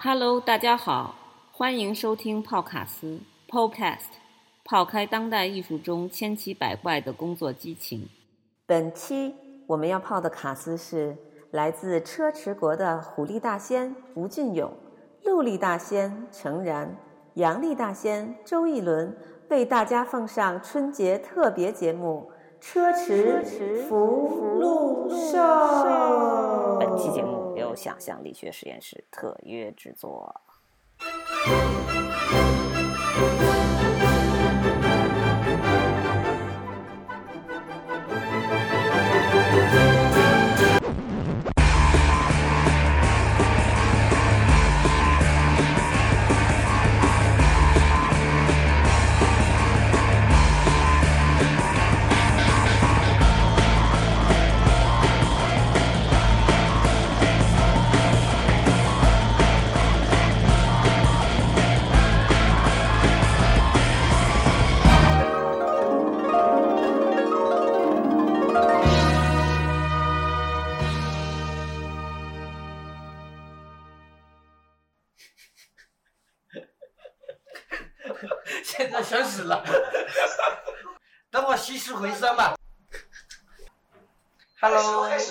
Hello，大家好，欢迎收听泡卡斯 Podcast，泡开当代艺术中千奇百怪的工作激情。本期我们要泡的卡斯是来自车迟国的虎力大仙吴俊勇、陆力大仙程然、阳力大仙周一伦，为大家奉上春节特别节目《车迟福禄寿》。本期节目由想象力学实验室特约制作。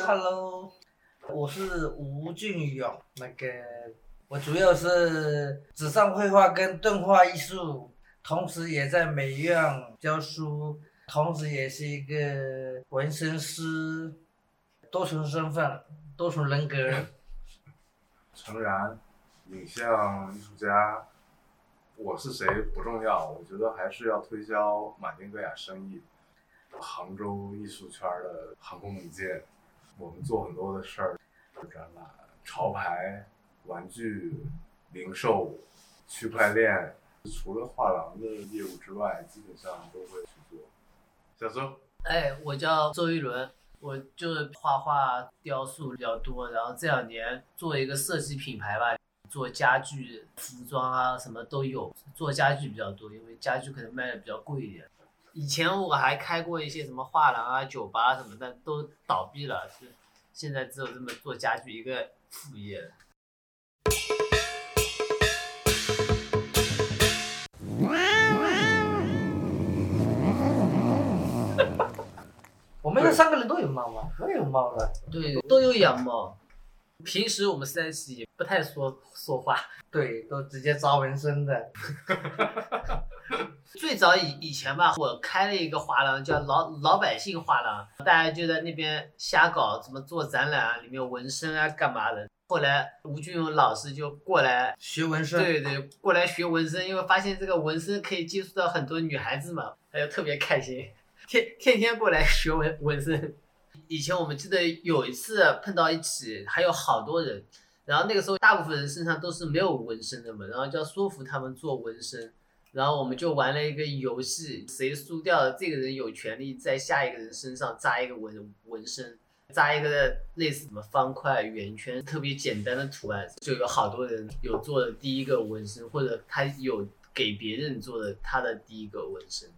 Hello，Hello，我是吴俊勇，那个我主要是纸上绘画跟动画艺术，同时也在美院教书，同时也是一个纹身师，多重身份，多重人格。诚然，影像艺术家，我是谁不重要，我觉得还是要推销马丁格雅生意。杭州艺术圈的航空母舰，我们做很多的事儿，展览、潮牌、玩具、零售、区块链，除了画廊的业务之外，基本上都会去做。小周，哎，我叫周一伦，我就是画画、雕塑比较多，然后这两年做一个设计品牌吧，做家具、服装啊，什么都有，做家具比较多，因为家具可能卖的比较贵一点。以前我还开过一些什么画廊啊、酒吧什么的，都倒闭了，是现在只有这么做家具一个副业了。我们这三个人都有猫啊，都有猫了。对，都有养猫。平时我们三十也不太说 说话，对，都直接扎纹身的。最早以以前吧，我开了一个画廊，叫老老百姓画廊，大家就在那边瞎搞，怎么做展览啊，里面纹身啊，干嘛的。后来吴俊勇老师就过来学纹身，对对，过来学纹身，因为发现这个纹身可以接触到很多女孩子嘛，他就特别开心，天天天过来学纹纹身。以前我们记得有一次碰到一起，还有好多人，然后那个时候大部分人身上都是没有纹身的嘛，然后就要说服他们做纹身。然后我们就玩了一个游戏，谁输掉了，这个人有权利在下一个人身上扎一个纹纹身，扎一个类似什么方块、圆圈，特别简单的图案，就有好多人有做的第一个纹身，或者他有给别人做的他的第一个纹身。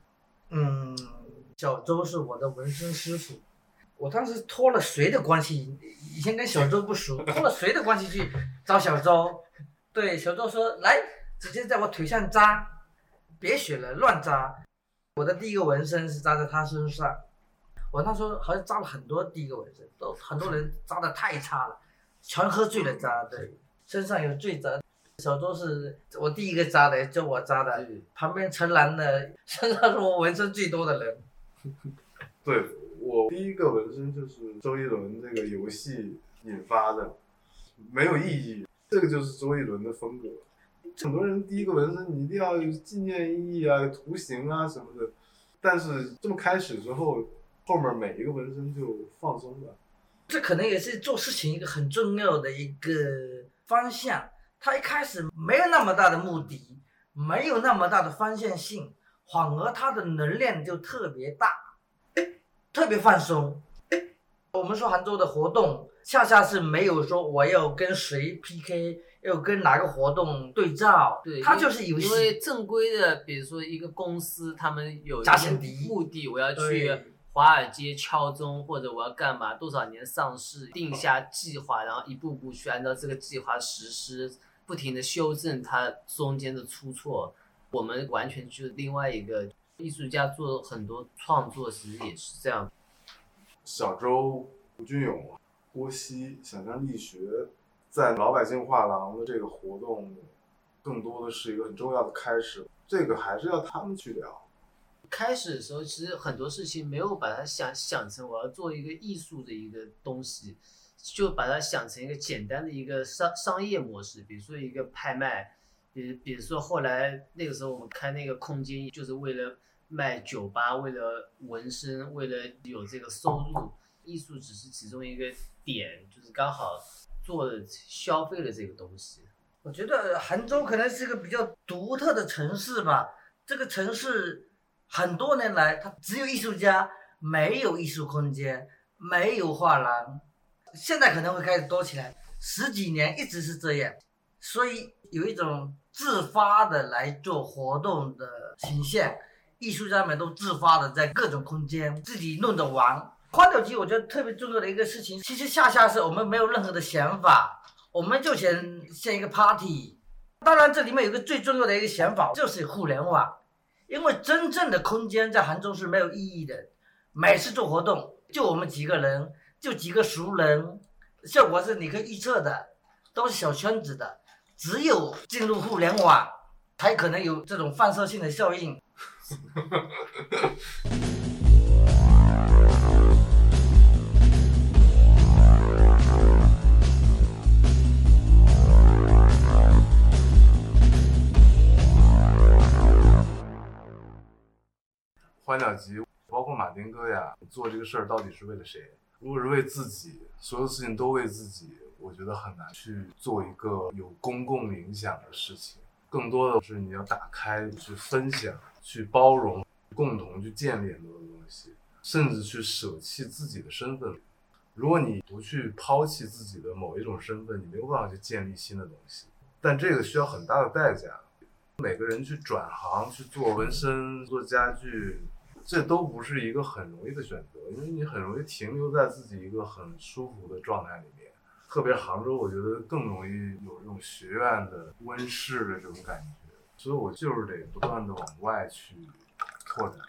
嗯，小周是我的纹身师傅，我当时托了谁的关系？以前跟小周不熟，托了谁的关系去找小周？对，小周说来，直接在我腿上扎。别学了，乱扎！我的第一个纹身是扎在他身上，我那时候好像扎了很多第一个纹身，都很多人扎的太差了，全喝醉了扎。对，身上有醉扎。小周是我第一个扎的，就我扎的。旁边陈兰的身上是我纹身最多的人。对我第一个纹身就是周杰伦这个游戏引发的，没有意义，这个就是周杰伦的风格。很多人第一个纹身你一定要有纪念意义啊、图形啊什么的，但是这么开始之后，后面每一个纹身就放松了。这可能也是做事情一个很重要的一个方向。他一开始没有那么大的目的，没有那么大的方向性，反而他的能量就特别大，特别放松。我们说杭州的活动，恰恰是没有说我要跟谁 PK。要跟哪个活动对照？对，它就是游戏。因为正规的，比如说一个公司，他们有加薪敌目的，我要去华尔街敲钟，或者我要干嘛？多少年上市，定下计划，然后一步步去按照这个计划实施，不停的修正它中间的出错。我们完全就是另外一个艺术家做很多创作，其实也是这样。小周、吴俊勇、郭熙，想象力学在老百姓画廊的这个活动，更多的是一个很重要的开始。这个还是要他们去聊。开始的时候，其实很多事情没有把它想想成我要做一个艺术的一个东西，就把它想成一个简单的一个商商业模式，比如说一个拍卖，比比如说后来那个时候我们开那个空间，就是为了卖酒吧，为了纹身，为了有这个收入，艺术只是其中一个点，就是刚好做了消费了这个东西。我觉得杭州可能是一个比较独特的城市吧。这个城市很多年来，它只有艺术家，没有艺术空间，没有画廊。现在可能会开始多起来，十几年一直是这样，所以有一种自发的来做活动的倾向。艺术家们都自发的在各种空间自己弄着玩。花鸟集我觉得特别重要的一个事情，其实恰恰是我们没有任何的想法。我们就想像一个 party，当然这里面有个最重要的一个想法，就是互联网。因为真正的空间在杭州是没有意义的，每次做活动就我们几个人，就几个熟人，效果是你可以预测的，都是小圈子的。只有进入互联网，才可能有这种放射性的效应。花鸟集，包括马丁哥呀，做这个事儿到底是为了谁？如果是为自己，所有事情都为自己，我觉得很难去做一个有公共影响的事情。更多的是你要打开、去分享、去包容、共同去建立很多的东西，甚至去舍弃自己的身份。如果你不去抛弃自己的某一种身份，你没有办法去建立新的东西。但这个需要很大的代价。每个人去转行去做纹身、做家具。这都不是一个很容易的选择，因为你很容易停留在自己一个很舒服的状态里面。特别杭州，我觉得更容易有这种学院的温室的这种感觉，所以我就是得不断的往外去拓展，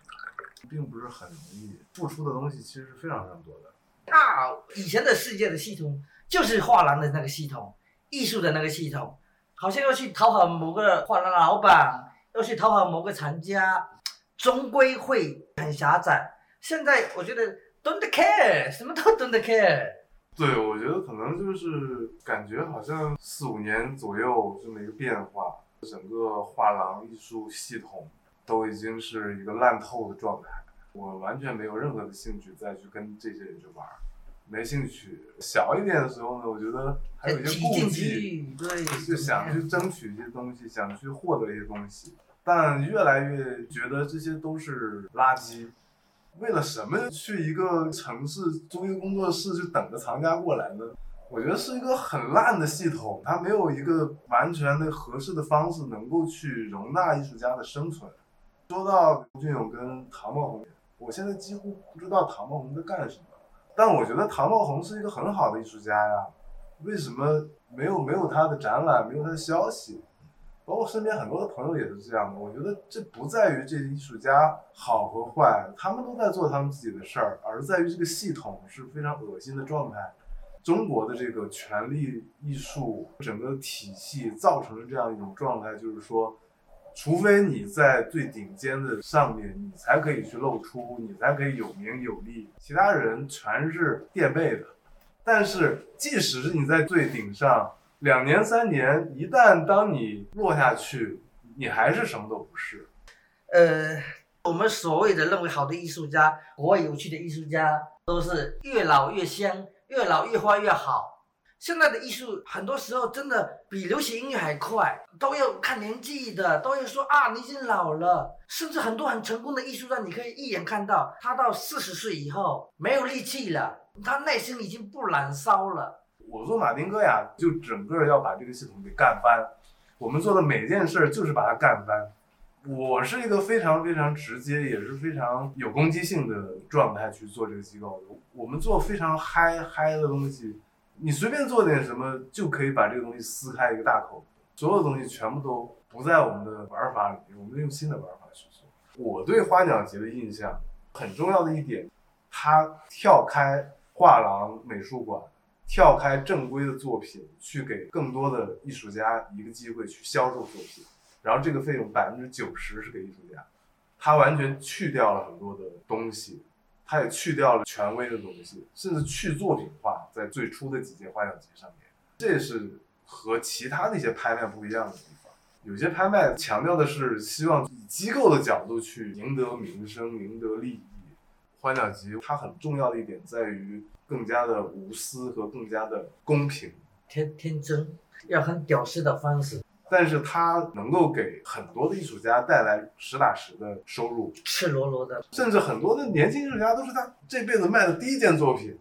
并不是很容易。付出的东西其实是非常非常多的。那以前的世界的系统就是画廊的那个系统，艺术的那个系统，好像要去讨好某个画廊老板，要去讨好某个藏家。终归会很狭窄。现在我觉得 don't care，什么都 don't care。对，我觉得可能就是感觉好像四五年左右这么一个变化，整个画廊艺术系统都已经是一个烂透的状态。我完全没有任何的兴趣再去跟这些人去玩，没兴趣。小一点的时候呢，我觉得还有一些顾忌，对，就想去争取一些东西，想去获得一些东西。但越来越觉得这些都是垃圾。为了什么去一个城市租一个工作室就等着藏家过来呢？我觉得是一个很烂的系统，它没有一个完全的合适的方式能够去容纳艺术家的生存。说到吴俊勇跟唐茂红，我现在几乎不知道唐茂红在干什么。但我觉得唐茂红是一个很好的艺术家呀，为什么没有没有他的展览，没有他的消息？包括身边很多的朋友也是这样的，我觉得这不在于这艺术家好和坏，他们都在做他们自己的事儿，而在于这个系统是非常恶心的状态。中国的这个权力艺术整个体系造成了这样一种状态，就是说，除非你在最顶尖的上面，你才可以去露出，你才可以有名有利，其他人全是垫背的。但是即使是你在最顶上。两年三年，一旦当你落下去，你还是什么都不是。呃，我们所谓的认为好的艺术家，国外有趣的艺术家，都是越老越香，越老越画越好。现在的艺术很多时候真的比流行音乐还快，都要看年纪的，都要说啊，你已经老了。甚至很多很成功的艺术家，你可以一眼看到，他到四十岁以后没有力气了，他内心已经不燃烧了。我做马丁哥呀，就整个要把这个系统给干翻。我们做的每件事就是把它干翻。我是一个非常非常直接，也是非常有攻击性的状态去做这个机构的。我们做非常嗨嗨的东西，你随便做点什么就可以把这个东西撕开一个大口。所有东西全部都不在我们的玩法里面，我们用新的玩法去做。我对花鸟集的印象很重要的一点，它跳开画廊美术馆，跳开正规的作品，去给更多的艺术家一个机会去销售作品，然后这个费用百分之九十是给艺术家，他完全去掉了很多的东西，他也去掉了权威的东西，甚至去作品化，在最初的几届花鸟集上面，这是和其他那些拍卖不一样的地方。有些拍卖强调的是希望以机构的角度去赢得名声、赢得利益。花鸟集它很重要的一点在于更加的无私和更加的公平，天天真，要很屌丝的方式，但是它能够给很多的艺术家带来实打实的收入，赤裸裸的。甚至很多的年轻艺术家都是他这辈子卖的第一件作品。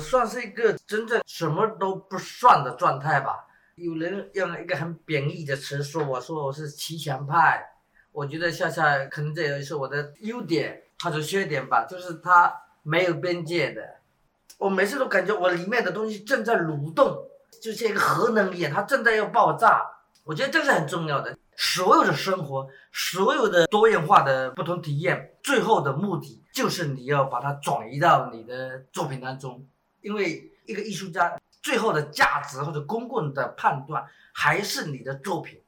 算是一个真正什么都不算的状态吧。有人用一个很贬义的词说我，说我是骑墙派。我觉得夏夏可能这也是我的优点，或者缺点吧，就是它没有边界的。我每次都感觉我里面的东西正在蠕动，就像一个核能一样，它正在要爆炸。我觉得这是很重要的。所有的生活，所有的多元化的不同体验，最后的目的就是你要把它转移到你的作品当中。因为一个艺术家最后的价值或者公共的判断还是你的作品。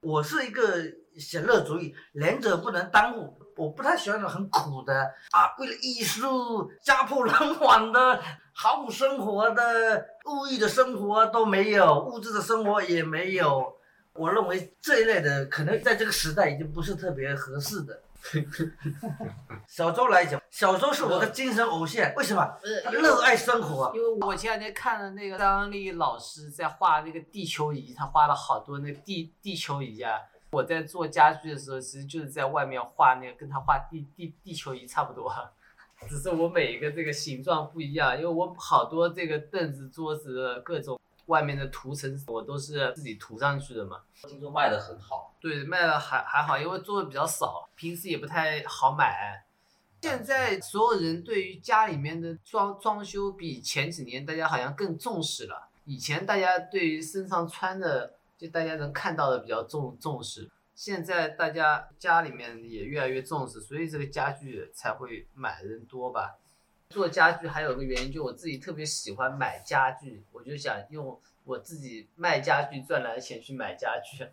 我是一个享乐主义，两者不能耽误。我不太喜欢那种很苦的啊，为了艺术家破人亡的、毫无生活的、物欲的生活都没有，物质的生活也没有。我认为这一类的可能在这个时代已经不是特别合适的。小周来讲，小周是我的精神偶像，为什么？他热爱生活。因为我前两天看了那个张力老师在画那个地球仪，他画了好多那个地地球仪啊。我在做家具的时候，其实就是在外面画那个，跟他画地地地球仪差不多，只是我每一个这个形状不一样，因为我好多这个凳子、桌子各种外面的涂层，我都是自己涂上去的嘛。听说卖的很好，对，卖的还还好，因为做的比较少，平时也不太好买。现在所有人对于家里面的装装修比前几年大家好像更重视了。以前大家对于身上穿的，就大家能看到的比较重重视，现在大家家里面也越来越重视，所以这个家具才会买的人多吧。做家具还有个原因，就我自己特别喜欢买家具，我就想用我自己卖家具赚来的钱去买家具。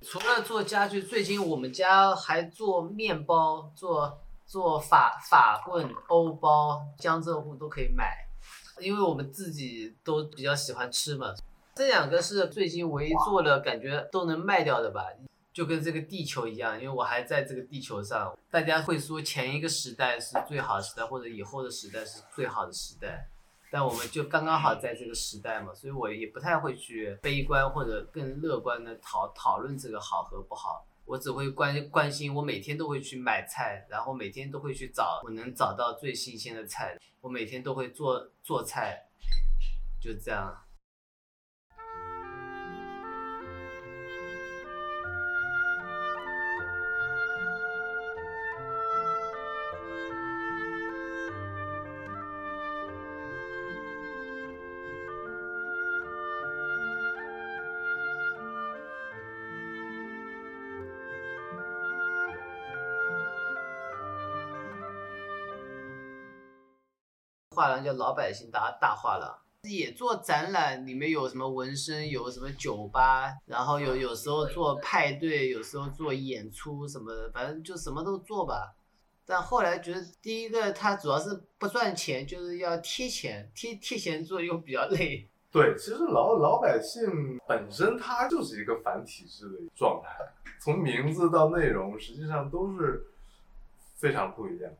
除了做家具，最近我们家还做面包，做做法法棍、欧包、江浙沪都可以买，因为我们自己都比较喜欢吃嘛。这两个是最近唯一做的，感觉都能卖掉的吧。就跟这个地球一样，因为我还在这个地球上，大家会说前一个时代是最好的时代，或者以后的时代是最好的时代，但我们就刚刚好在这个时代嘛，所以我也不太会去悲观或者更乐观的讨讨论这个好和不好，我只会关关心，我每天都会去买菜，然后每天都会去找我能找到最新鲜的菜，我每天都会做做菜，就这样。叫老百姓大大画廊，也做展览，里面有什么纹身，有什么酒吧，然后有有时候做派对，有时候做演出什么的，反正就什么都做吧。但后来觉得，第一个它主要是不赚钱，就是要贴钱，贴贴钱做又比较累。对，其实老老百姓本身它就是一个反体制的状态，从名字到内容，实际上都是非常不一样。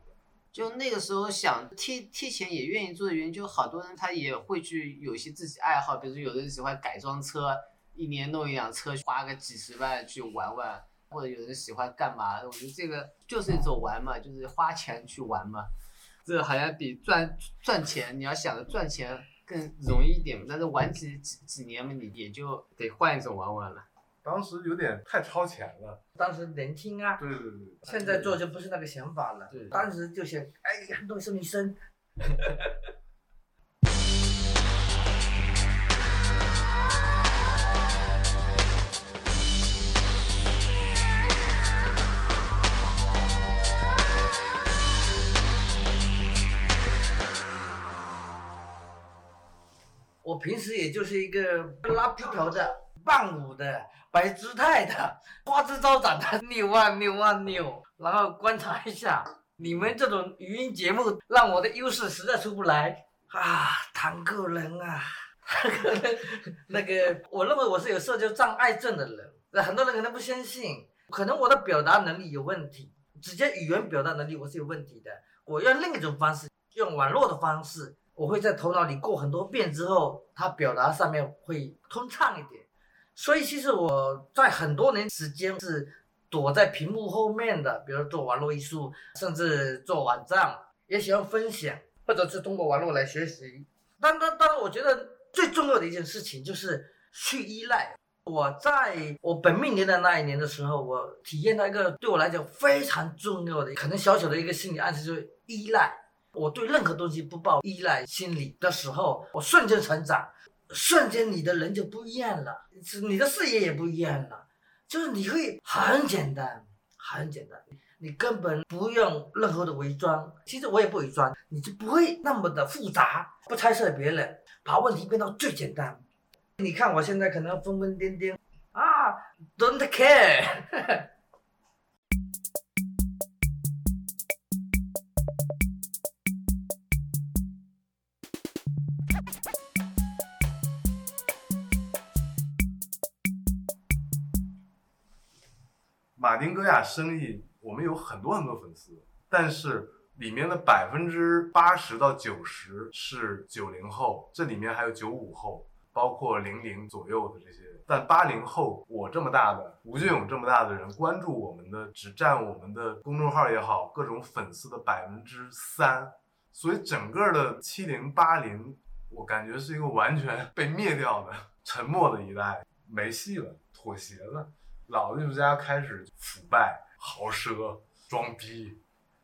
就那个时候想贴贴钱也愿意做的原因，就好多人他也会去有些自己爱好，比如有的人喜欢改装车，一年弄一辆车，花个几十万去玩玩，或者有人喜欢干嘛？我觉得这个就是一种玩嘛，就是花钱去玩嘛。这好像比赚赚钱，你要想着赚钱更容易一点。但是玩几几几年嘛，你也就得换一种玩玩了。当时有点太超前了。当时年轻啊，对对对。现在做就不是那个想法了。对。当时就想，哎，很多是女生。我平时也就是一个拉皮条的、伴舞的、摆姿态的、花枝招展的扭啊扭啊扭，然后观察一下你们这种语音节目，让我的优势实在出不来啊！谈个人啊，那个，我认为我是有社交障碍症的人，那很多人可能不相信，可能我的表达能力有问题，直接语言表达能力我是有问题的，我用另一种方式，用网络的方式。我会在头脑里过很多遍之后，他表达上面会通畅一点。所以其实我在很多年时间是躲在屏幕后面的，比如做网络艺术，甚至做网站，也喜欢分享，或者是通过网络来学习。但但但，我觉得最重要的一件事情就是去依赖。我在我本命年的那一年的时候，我体验到一个对我来讲非常重要的，可能小小的一个心理暗示，就是依赖。我对任何东西不抱依赖心理的时候，我瞬间成长，瞬间你的人就不一样了，你的视野也不一样了，就是你会很简单，很简单，你根本不用任何的伪装，其实我也不伪装，你就不会那么的复杂，不猜测别人，把问题变到最简单。你看我现在可能疯疯癫癫啊，don't care。马丁戈亚生意，我们有很多很多粉丝，但是里面的百分之八十到九十是九零后，这里面还有九五后，包括零零左右的这些。但八零后，我这么大的，吴俊勇这么大的人关注我们的，只占我们的公众号也好，各种粉丝的百分之三。所以整个的七零八零，我感觉是一个完全被灭掉的、沉默的一代，没戏了，妥协了。老艺术家开始腐败、豪奢、装逼，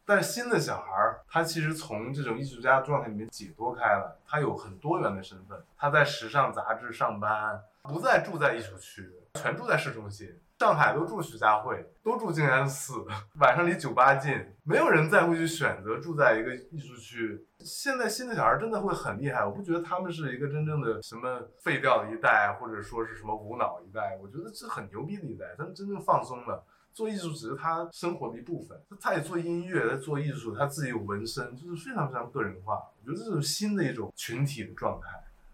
但新的小孩儿，他其实从这种艺术家状态里面解脱开了，他有很多元的身份。他在时尚杂志上班，不再住在艺术区，全住在市中心。上海都住徐家汇，都住静安寺，晚上离酒吧近，没有人再会去选择住在一个艺术区。现在新的小孩真的会很厉害，我不觉得他们是一个真正的什么废掉的一代，或者说是什么无脑一代，我觉得这很牛逼的一代，他们真正放松了，做艺术只是他生活的一部分。他也做音乐，他做艺术，他自己有纹身，就是非常非常个人化。我觉得这是新的一种群体的状态。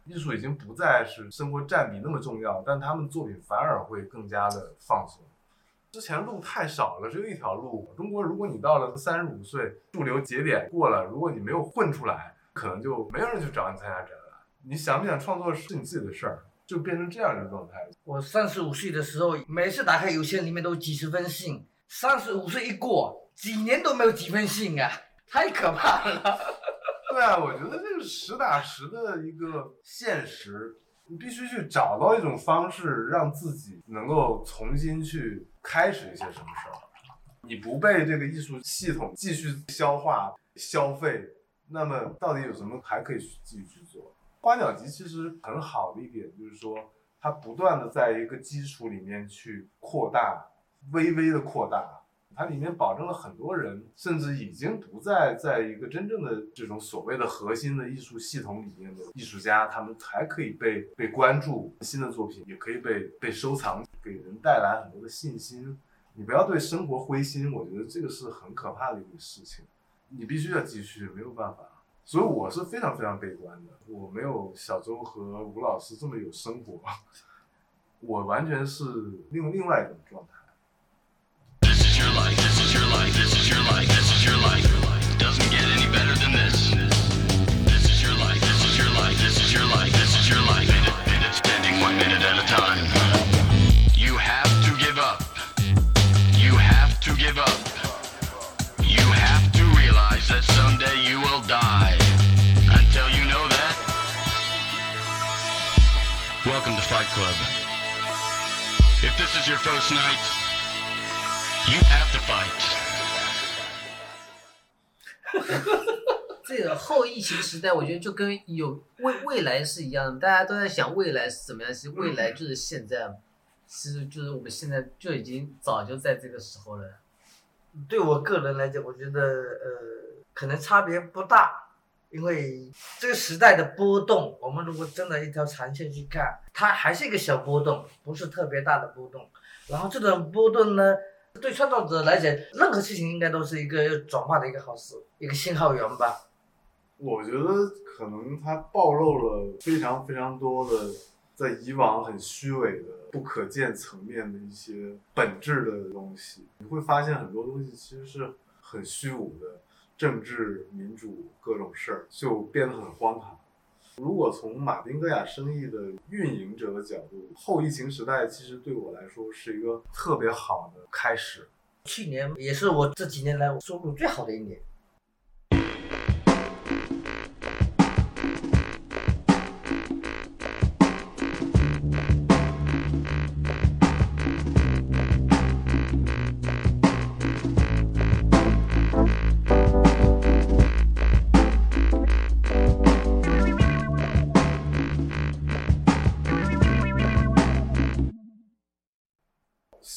艺术已经不再是生活占比那么重要，但他们作品反而会更加的放松。之前路太少了，只有一条路。中国，如果你到了三十五岁，驻留节点过了，如果你没有混出来，可能就没有人去找你参加展览。你想不想创作是你自己的事儿，就变成这样一个状态。我三十五岁的时候，每次打开邮箱里面都几十封信。三十五岁一过，几年都没有几封信啊，太可怕了。对啊，我觉得这是实打实的一个现实，你必须去找到一种方式，让自己能够重新去开始一些什么事儿。你不被这个艺术系统继续消化消费，那么到底有什么还可以继续去做？花鸟集其实很好的一点就是说，它不断的在一个基础里面去扩大，微微的扩大。它里面保证了很多人，甚至已经不再在一个真正的这种所谓的核心的艺术系统里面的艺术家，他们还可以被被关注，新的作品也可以被被收藏，给人带来很多的信心。你不要对生活灰心，我觉得这个是很可怕的一个事情。你必须要继续，没有办法。所以我是非常非常悲观的，我没有小周和吴老师这么有生活，我完全是另另外一种状态。is your life. This is your life. Doesn't get any better than this. This is your life. This is your life. This is your life. This is your life. Spending one minute at a time. You have to give up. You have to give up. You have to realize that someday you will die. Until you know that. Welcome to Fight Club. If this is your first night, you have 后疫情时代，我觉得就跟有未未来是一样的，大家都在想未来是怎么样，其实未来就是现在，其实就是我们现在就已经早就在这个时候了。对我个人来讲，我觉得呃，可能差别不大，因为这个时代的波动，我们如果真的一条长线去看，它还是一个小波动，不是特别大的波动。然后这种波动呢，对创造者来讲，任何事情应该都是一个转化的一个好事，一个信号源吧。我觉得可能它暴露了非常非常多的在以往很虚伪的、不可见层面的一些本质的东西。你会发现很多东西其实是很虚无的，政治、民主各种事儿就变得很荒唐。如果从马丁戈雅生意的运营者的角度，后疫情时代其实对我来说是一个特别好的开始。去年也是我这几年来我收入最好的一年。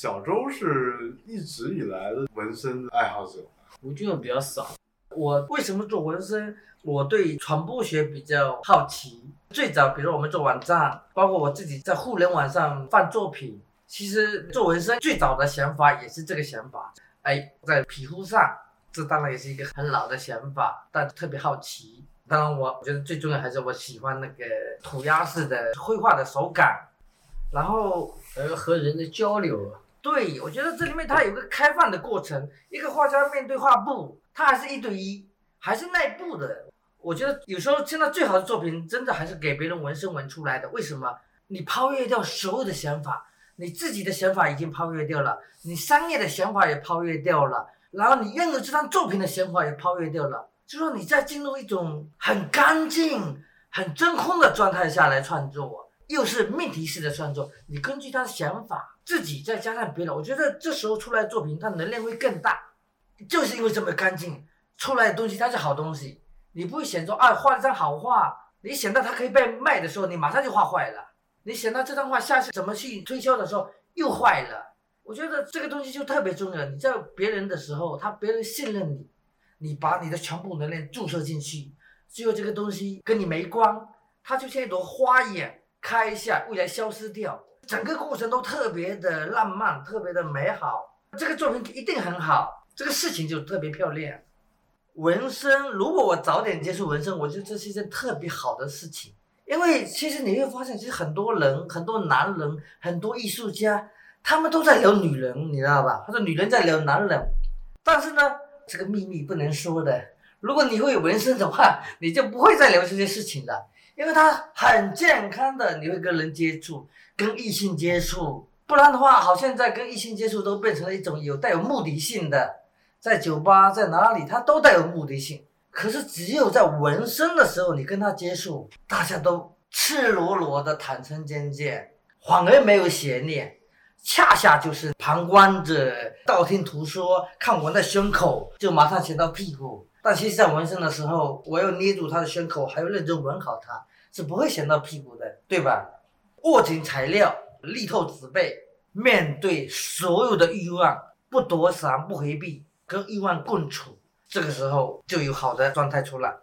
小周是一直以来的纹身爱好者，吴俊勇比较少，我为什么做纹身？我对传播学比较好奇。最早，比如我们做网站，包括我自己在互联网上放作品，其实做纹身最早的想法也是这个想法。哎，在皮肤上，这当然也是一个很老的想法，但特别好奇。当然，我觉得最重要还是我喜欢那个涂鸦式的绘画的手感，然后呃，和人的交流。对，我觉得这里面它有个开放的过程，一个画家面对画布，他还是一对一，还是内部的。我觉得有时候现在最好的作品，真的还是给别人纹身纹出来的。为什么？你抛越掉所有的想法，你自己的想法已经抛越掉了，你商业的想法也抛越掉了，然后你拥有这张作品的想法也抛越掉了。就说你在进入一种很干净、很真空的状态下来创作，又是命题式的创作，你根据他的想法。自己再加上别人，我觉得这时候出来的作品，它能量会更大，就是因为这么干净，出来的东西它是好东西。你不会想说啊，画了张好画，你想到它可以被卖的时候，你马上就画坏了。你想到这张画下次怎么去推销的时候又坏了。我觉得这个东西就特别重要。你在别人的时候，他别人信任你，你把你的全部能量注射进去，只有这个东西跟你没关，它就像一朵花一样开一下，未来消失掉。整个过程都特别的浪漫，特别的美好。这个作品一定很好，这个事情就特别漂亮。纹身，如果我早点接触纹身，我觉得这是一件特别好的事情。因为其实你会发现，其实很多人、很多男人、很多艺术家，他们都在聊女人，你知道吧？或者女人在聊男人。但是呢，这个秘密不能说的。如果你会纹身的话，你就不会再聊这些事情了，因为它很健康的，你会跟人接触。跟异性接触，不然的话，好像在跟异性接触都变成了一种有带有目的性的，在酒吧在哪里，它都带有目的性。可是只有在纹身的时候，你跟他接触，大家都赤裸裸的坦诚相见，反而没有邪念，恰恰就是旁观者道听途说，看我那胸口就马上想到屁股，但其实在纹身的时候，我要捏住他的胸口，还要认真纹好它，是不会想到屁股的，对吧？握紧材料，力透纸背，面对所有的欲望，不躲闪，不回避，跟欲望共处，这个时候就有好的状态出来。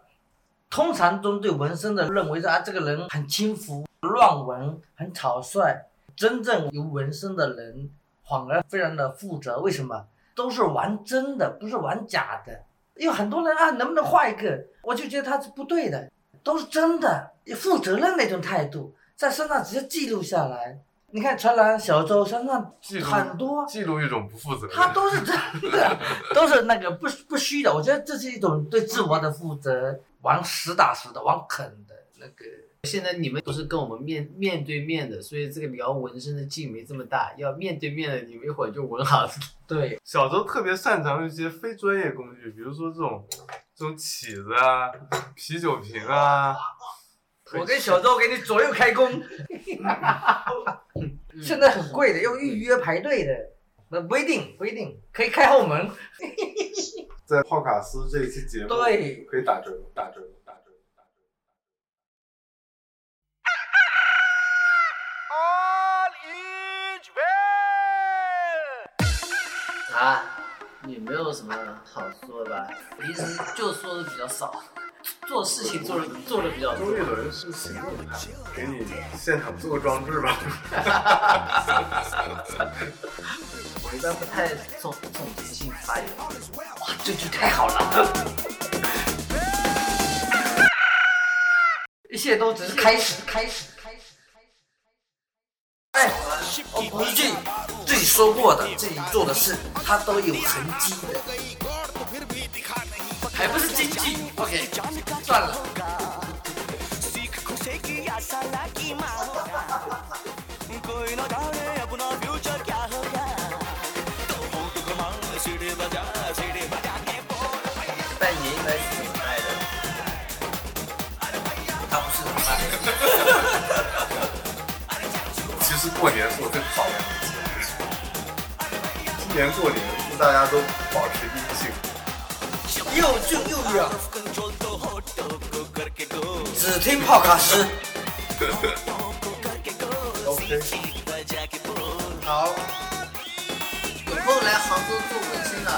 通常中对纹身的认为是啊，这个人很轻浮，乱纹，很草率。真正有纹身的人反而非常的负责，为什么？都是玩真的，不是玩假的。有很多人啊，能不能画一个？我就觉得他是不对的，都是真的，负责任那种态度。在身上直接记录下来，你看传兰小周身上很多记录一种不负责任，他都是真的，都是那个不不虚的。我觉得这是一种对自我的负责，往实打实的，往狠的那个。现在你们都是跟我们面面对面的，所以这个聊纹身的劲没这么大。要面对面的，你们一会儿就纹好。对，小周特别擅长一些非专业工具，比如说这种这种起子啊、啤酒瓶啊。我跟小周给你左右开弓。现在很贵的，要预约排队的。那不一定，不一定可以开后门。在泡卡斯这一期节目，对可以打折，打折，啊，你没有什么好说的吧，平时就说的比较少，做事情做的做的比较多周。杰伦是行动派，给你现场做个装置吧。我一般不太总总结性发言。哇，这句太好了。一切都只是开始，开始，开始，开始。哎，我补一句，自己说过的、自己做的事，他都有痕迹的。还不是经济？OK，算了。但也应该是挺爱的，他不是很爱。其实过年是我最讨厌的。年过年，祝大家都保持阴性。又俊又远，只听泡卡斯。OK，好，有空来杭州做纹身啊。